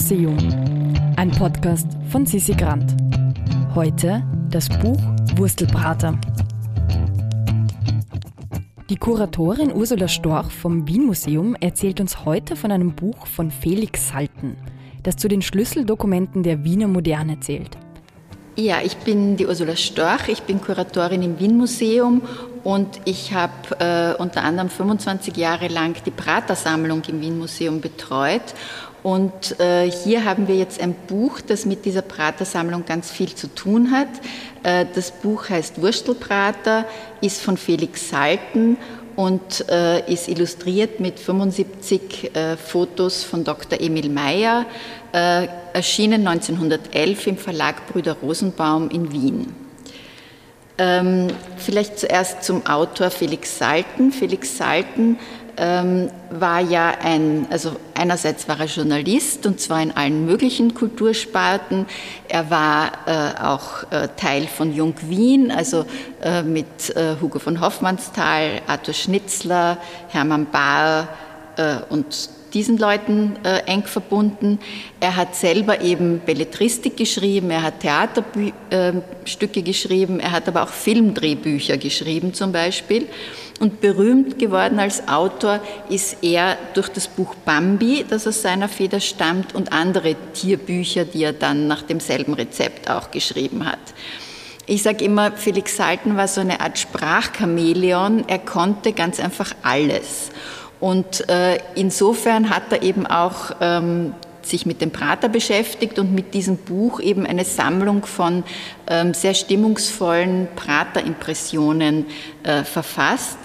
Museum. Ein Podcast von Sissi Grant. Heute das Buch Wurstelbrater. Die Kuratorin Ursula Storch vom Wien Museum erzählt uns heute von einem Buch von Felix Salten, das zu den Schlüsseldokumenten der Wiener Moderne zählt. Ja, ich bin die Ursula Storch, ich bin Kuratorin im Wien Museum und ich habe äh, unter anderem 25 Jahre lang die Prater-Sammlung im Wien Museum betreut. Und äh, hier haben wir jetzt ein Buch, das mit dieser Prater-Sammlung ganz viel zu tun hat. Äh, das Buch heißt Wurstelprater, ist von Felix Salten und äh, ist illustriert mit 75 äh, Fotos von Dr. Emil Meyer, äh, erschienen 1911 im Verlag Brüder Rosenbaum in Wien. Ähm, vielleicht zuerst zum Autor Felix Salten. Felix Salten ähm, war ja ein, also einerseits war er Journalist und zwar in allen möglichen Kultursparten. Er war äh, auch äh, Teil von Jung Wien, also äh, mit äh, Hugo von Hoffmannsthal, Arthur Schnitzler, Hermann Bahr äh, und diesen Leuten äh, eng verbunden. Er hat selber eben Belletristik geschrieben, er hat Theaterstücke äh, geschrieben, er hat aber auch Filmdrehbücher geschrieben zum Beispiel. Und berühmt geworden als Autor ist er durch das Buch Bambi, das aus seiner Feder stammt, und andere Tierbücher, die er dann nach demselben Rezept auch geschrieben hat. Ich sage immer, Felix Salten war so eine Art Sprachchamäleon. Er konnte ganz einfach alles. Und äh, insofern hat er eben auch ähm, sich mit dem Prater beschäftigt und mit diesem Buch eben eine Sammlung von ähm, sehr stimmungsvollen Prater-Impressionen äh, verfasst.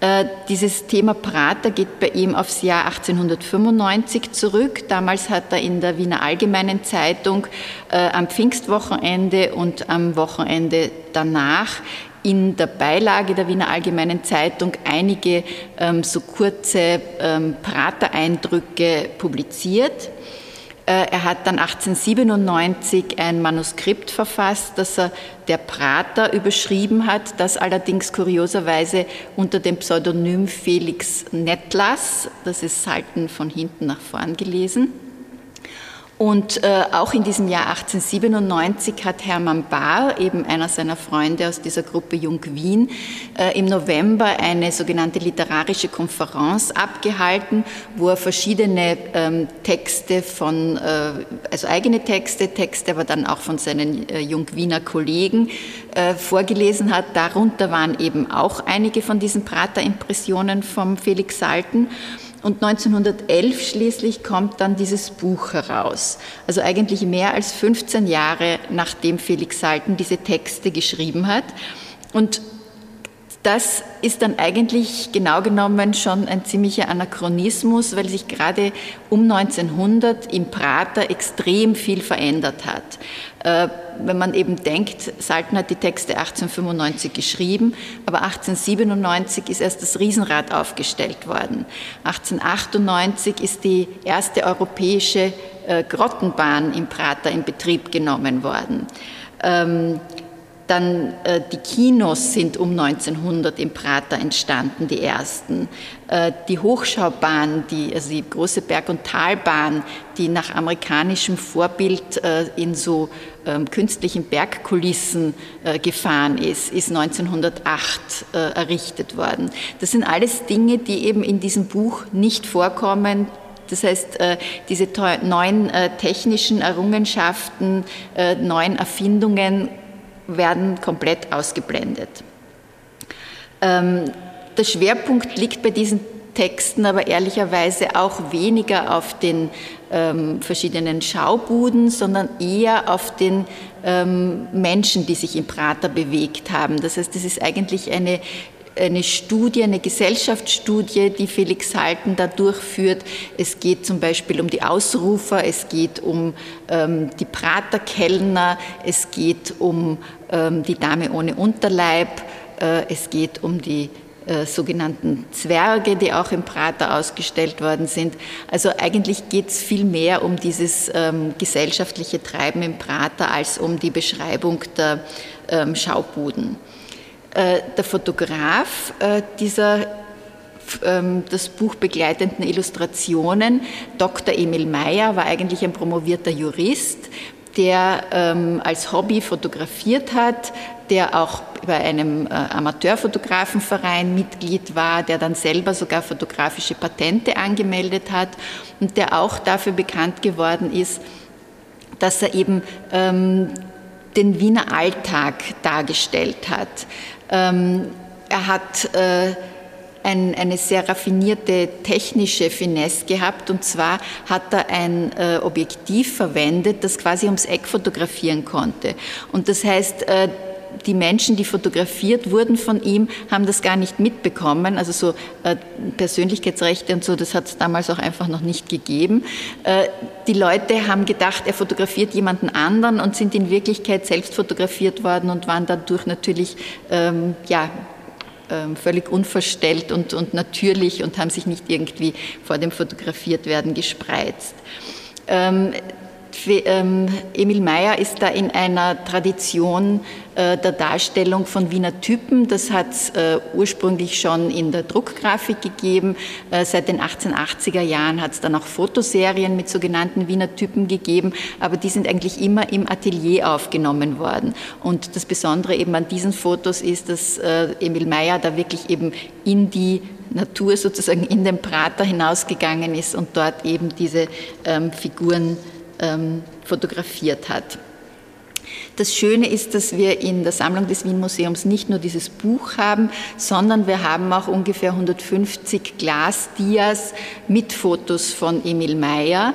Äh, dieses Thema Prater geht bei ihm aufs Jahr 1895 zurück. Damals hat er in der Wiener Allgemeinen Zeitung äh, am Pfingstwochenende und am Wochenende danach in der Beilage der Wiener Allgemeinen Zeitung einige ähm, so kurze ähm, Prater-Eindrücke publiziert. Äh, er hat dann 1897 ein Manuskript verfasst, das er der Prater überschrieben hat, das allerdings kurioserweise unter dem Pseudonym Felix Nettlas, das ist Salten von hinten nach vorn gelesen. Und äh, auch in diesem Jahr 1897 hat Hermann Bahr, eben einer seiner Freunde aus dieser Gruppe Jung Wien, äh, im November eine sogenannte literarische Konferenz abgehalten, wo er verschiedene ähm, Texte von, äh, also eigene Texte, Texte aber dann auch von seinen äh, Jung Wiener Kollegen äh, vorgelesen hat. Darunter waren eben auch einige von diesen Prater-Impressionen vom Felix Salten. Und 1911 schließlich kommt dann dieses Buch heraus. Also eigentlich mehr als 15 Jahre nachdem Felix Salten diese Texte geschrieben hat. Und das ist dann eigentlich genau genommen schon ein ziemlicher Anachronismus, weil sich gerade um 1900 im Prater extrem viel verändert hat. Äh, wenn man eben denkt, Salten hat die Texte 1895 geschrieben, aber 1897 ist erst das Riesenrad aufgestellt worden. 1898 ist die erste europäische äh, Grottenbahn im Prater in Betrieb genommen worden. Dann äh, die Kinos sind um 1900 im Prater entstanden, die ersten. Äh, die Hochschaubahn, die, also die große Berg- und Talbahn, die nach amerikanischem Vorbild äh, in so ähm, künstlichen Bergkulissen äh, gefahren ist, ist 1908 äh, errichtet worden. Das sind alles Dinge, die eben in diesem Buch nicht vorkommen, das heißt, äh, diese neuen technischen Errungenschaften, neuen Erfindungen werden komplett ausgeblendet. Ähm, der Schwerpunkt liegt bei diesen Texten aber ehrlicherweise auch weniger auf den ähm, verschiedenen Schaubuden, sondern eher auf den ähm, Menschen, die sich im Prater bewegt haben. Das heißt, es ist eigentlich eine eine Studie, eine Gesellschaftsstudie, die Felix Halten da durchführt. Es geht zum Beispiel um die Ausrufer, es geht um ähm, die Praterkellner, es geht um ähm, die Dame ohne Unterleib, äh, es geht um die äh, sogenannten Zwerge, die auch im Prater ausgestellt worden sind. Also eigentlich geht es viel mehr um dieses ähm, gesellschaftliche Treiben im Prater als um die Beschreibung der ähm, Schaubuden. Äh, der Fotograf äh, dieser ähm, das Buch begleitenden Illustrationen. Dr. Emil Meyer war eigentlich ein promovierter Jurist, der ähm, als Hobby fotografiert hat, der auch bei einem äh, Amateurfotografenverein Mitglied war, der dann selber sogar fotografische Patente angemeldet hat und der auch dafür bekannt geworden ist, dass er eben ähm, den Wiener Alltag dargestellt hat. Ähm, er hat äh, ein, eine sehr raffinierte technische Finesse gehabt und zwar hat er ein äh, Objektiv verwendet, das quasi ums Eck fotografieren konnte. Und das heißt, äh, die Menschen, die fotografiert wurden von ihm, haben das gar nicht mitbekommen. Also so äh, Persönlichkeitsrechte und so, das hat es damals auch einfach noch nicht gegeben. Äh, die Leute haben gedacht, er fotografiert jemanden anderen und sind in Wirklichkeit selbst fotografiert worden und waren dadurch natürlich ähm, ja, ähm, völlig unverstellt und, und natürlich und haben sich nicht irgendwie vor dem Fotografiertwerden gespreizt. Ähm, ähm, Emil Mayer ist da in einer Tradition äh, der Darstellung von Wiener Typen. Das hat es äh, ursprünglich schon in der Druckgrafik gegeben. Äh, seit den 1880er Jahren hat es dann auch Fotoserien mit sogenannten Wiener Typen gegeben, aber die sind eigentlich immer im Atelier aufgenommen worden. Und das Besondere eben an diesen Fotos ist, dass Emil Mayer da wirklich eben in die Natur sozusagen in den Prater hinausgegangen ist und dort eben diese ähm, Figuren ähm, fotografiert hat. Das Schöne ist, dass wir in der Sammlung des Wien Museums nicht nur dieses Buch haben, sondern wir haben auch ungefähr 150 Glasdias mit Fotos von Emil Meyer.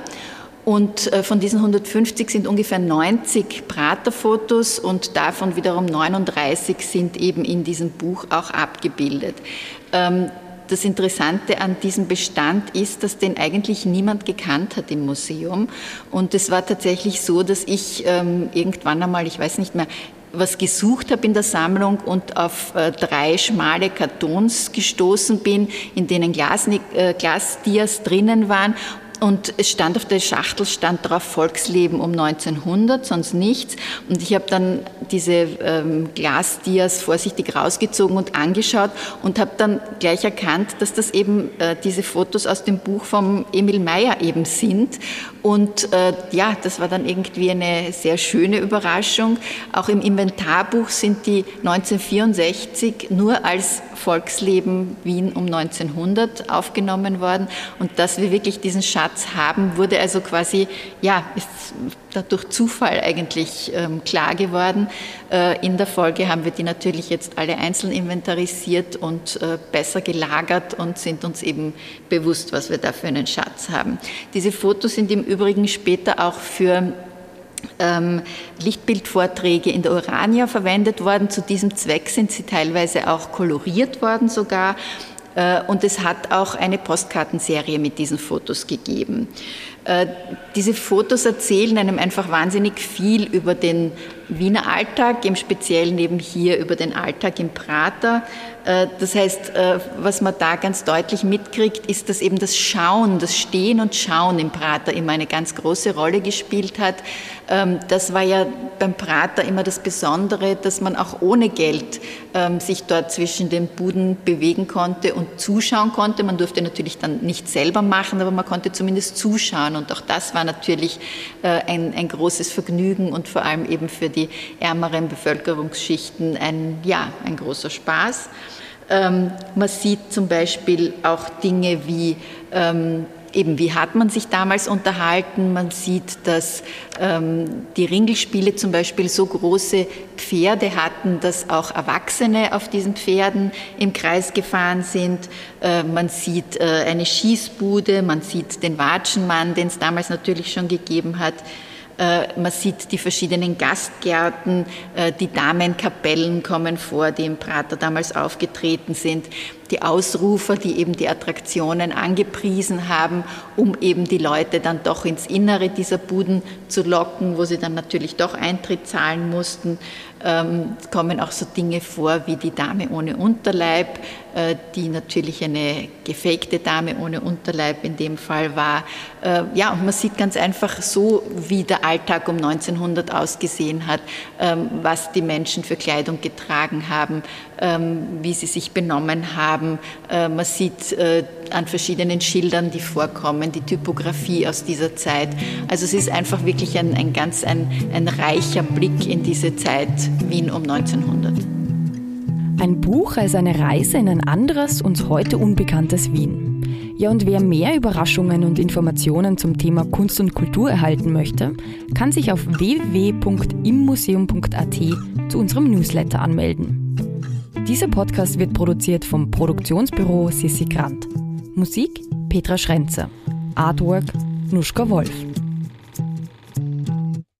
Und äh, von diesen 150 sind ungefähr 90 Praterfotos und davon wiederum 39 sind eben in diesem Buch auch abgebildet. Das Interessante an diesem Bestand ist, dass den eigentlich niemand gekannt hat im Museum. Und es war tatsächlich so, dass ich ähm, irgendwann einmal, ich weiß nicht mehr, was gesucht habe in der Sammlung und auf äh, drei schmale Kartons gestoßen bin, in denen Glas, äh, Glasdias drinnen waren und es stand auf der Schachtel, stand drauf Volksleben um 1900, sonst nichts. Und ich habe dann diese ähm, Glasdias vorsichtig rausgezogen und angeschaut und habe dann gleich erkannt, dass das eben äh, diese Fotos aus dem Buch von Emil Meyer eben sind. Und äh, ja, das war dann irgendwie eine sehr schöne Überraschung. Auch im Inventarbuch sind die 1964 nur als Volksleben Wien um 1900 aufgenommen worden. Und dass wir wirklich diesen Schatz haben, wurde also quasi, ja, ist dadurch Zufall eigentlich ähm, klar geworden. Äh, in der Folge haben wir die natürlich jetzt alle einzeln inventarisiert und äh, besser gelagert und sind uns eben bewusst, was wir da für einen Schatz haben. Diese Fotos sind im Übrigen später auch für ähm, Lichtbildvorträge in der Urania verwendet worden. Zu diesem Zweck sind sie teilweise auch koloriert worden sogar. Äh, und es hat auch eine Postkartenserie mit diesen Fotos gegeben. Äh, diese Fotos erzählen einem einfach wahnsinnig viel über den Wiener Alltag, im Speziellen eben hier über den Alltag im Prater. Äh, das heißt, äh, was man da ganz deutlich mitkriegt, ist, dass eben das Schauen, das Stehen und Schauen im Prater immer eine ganz große Rolle gespielt hat. Ähm, das war ja beim Prater immer das Besondere, dass man auch ohne Geld ähm, sich dort zwischen den Buden bewegen konnte und zuschauen konnte. Man durfte natürlich dann nicht selber machen, aber man konnte zumindest zuschauen. Und auch das war natürlich äh, ein, ein großes Vergnügen und vor allem eben für die ärmeren Bevölkerungsschichten ein, ja, ein großer Spaß. Ähm, man sieht zum Beispiel auch Dinge wie ähm, eben wie hat man sich damals unterhalten. Man sieht, dass ähm, die Ringelspiele zum Beispiel so große Pferde hatten, dass auch Erwachsene auf diesen Pferden im Kreis gefahren sind. Äh, man sieht äh, eine Schießbude, man sieht den Watschenmann, den es damals natürlich schon gegeben hat. Äh, man sieht die verschiedenen Gastgärten, äh, die Damenkapellen kommen vor, die im Prater damals aufgetreten sind die Ausrufer, die eben die Attraktionen angepriesen haben, um eben die Leute dann doch ins Innere dieser Buden zu locken, wo sie dann natürlich doch Eintritt zahlen mussten. Ähm, kommen auch so Dinge vor wie die Dame ohne Unterleib, äh, die natürlich eine gefakte Dame ohne Unterleib in dem Fall war. Äh, ja, und man sieht ganz einfach so, wie der Alltag um 1900 ausgesehen hat, ähm, was die Menschen für Kleidung getragen haben, ähm, wie sie sich benommen haben haben. Äh, man sieht äh, an verschiedenen Schildern, die vorkommen, die Typografie aus dieser Zeit. Also es ist einfach wirklich ein, ein ganz ein, ein reicher Blick in diese Zeit Wien um 1900. Ein Buch als eine Reise in ein anderes, uns heute unbekanntes Wien. Ja, und wer mehr Überraschungen und Informationen zum Thema Kunst und Kultur erhalten möchte, kann sich auf www.immuseum.at zu unserem Newsletter anmelden. Dieser Podcast wird produziert vom Produktionsbüro Sissi Grant. Musik Petra Schrenzer. Artwork Nuschka Wolf.